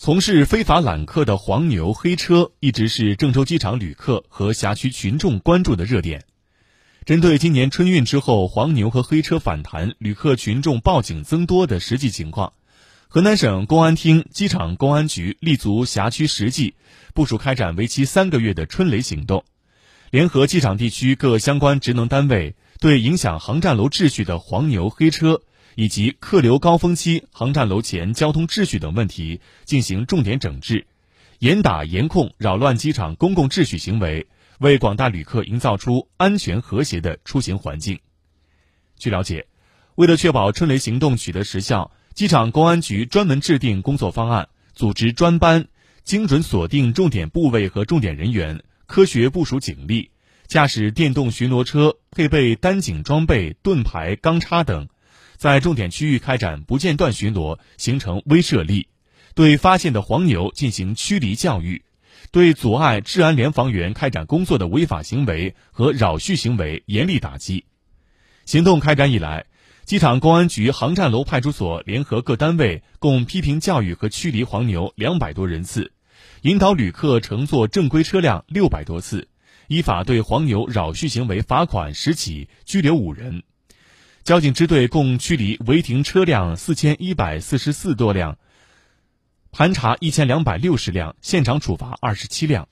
从事非法揽客的黄牛黑车一直是郑州机场旅客和辖区群众关注的热点。针对今年春运之后黄牛和黑车反弹、旅客群众报警增多的实际情况，河南省公安厅机场公安局立足辖区实际，部署开展为期三个月的“春雷”行动，联合机场地区各相关职能单位，对影响航站楼秩序的黄牛黑车。以及客流高峰期航站楼前交通秩序等问题进行重点整治，严打严控扰乱机场公共秩序行为，为广大旅客营造出安全和谐的出行环境。据了解，为了确保春雷行动取得实效，机场公安局专门制定工作方案，组织专班，精准锁定重点部位和重点人员，科学部署警力，驾驶电动巡逻车，配备单警装备、盾牌、钢叉等。在重点区域开展不间断巡逻，形成威慑力；对发现的黄牛进行驱离教育；对阻碍治安联防员开展工作的违法行为和扰序行为严厉打击。行动开展以来，机场公安局航站楼派出所联合各单位共批评教育和驱离黄牛两百多人次，引导旅客乘坐正规车辆六百多次，依法对黄牛扰序行为罚款十起，拘留五人。交警支队共驱离违停车辆四千一百四十四多辆，盘查一千两百六十辆，现场处罚二十七辆。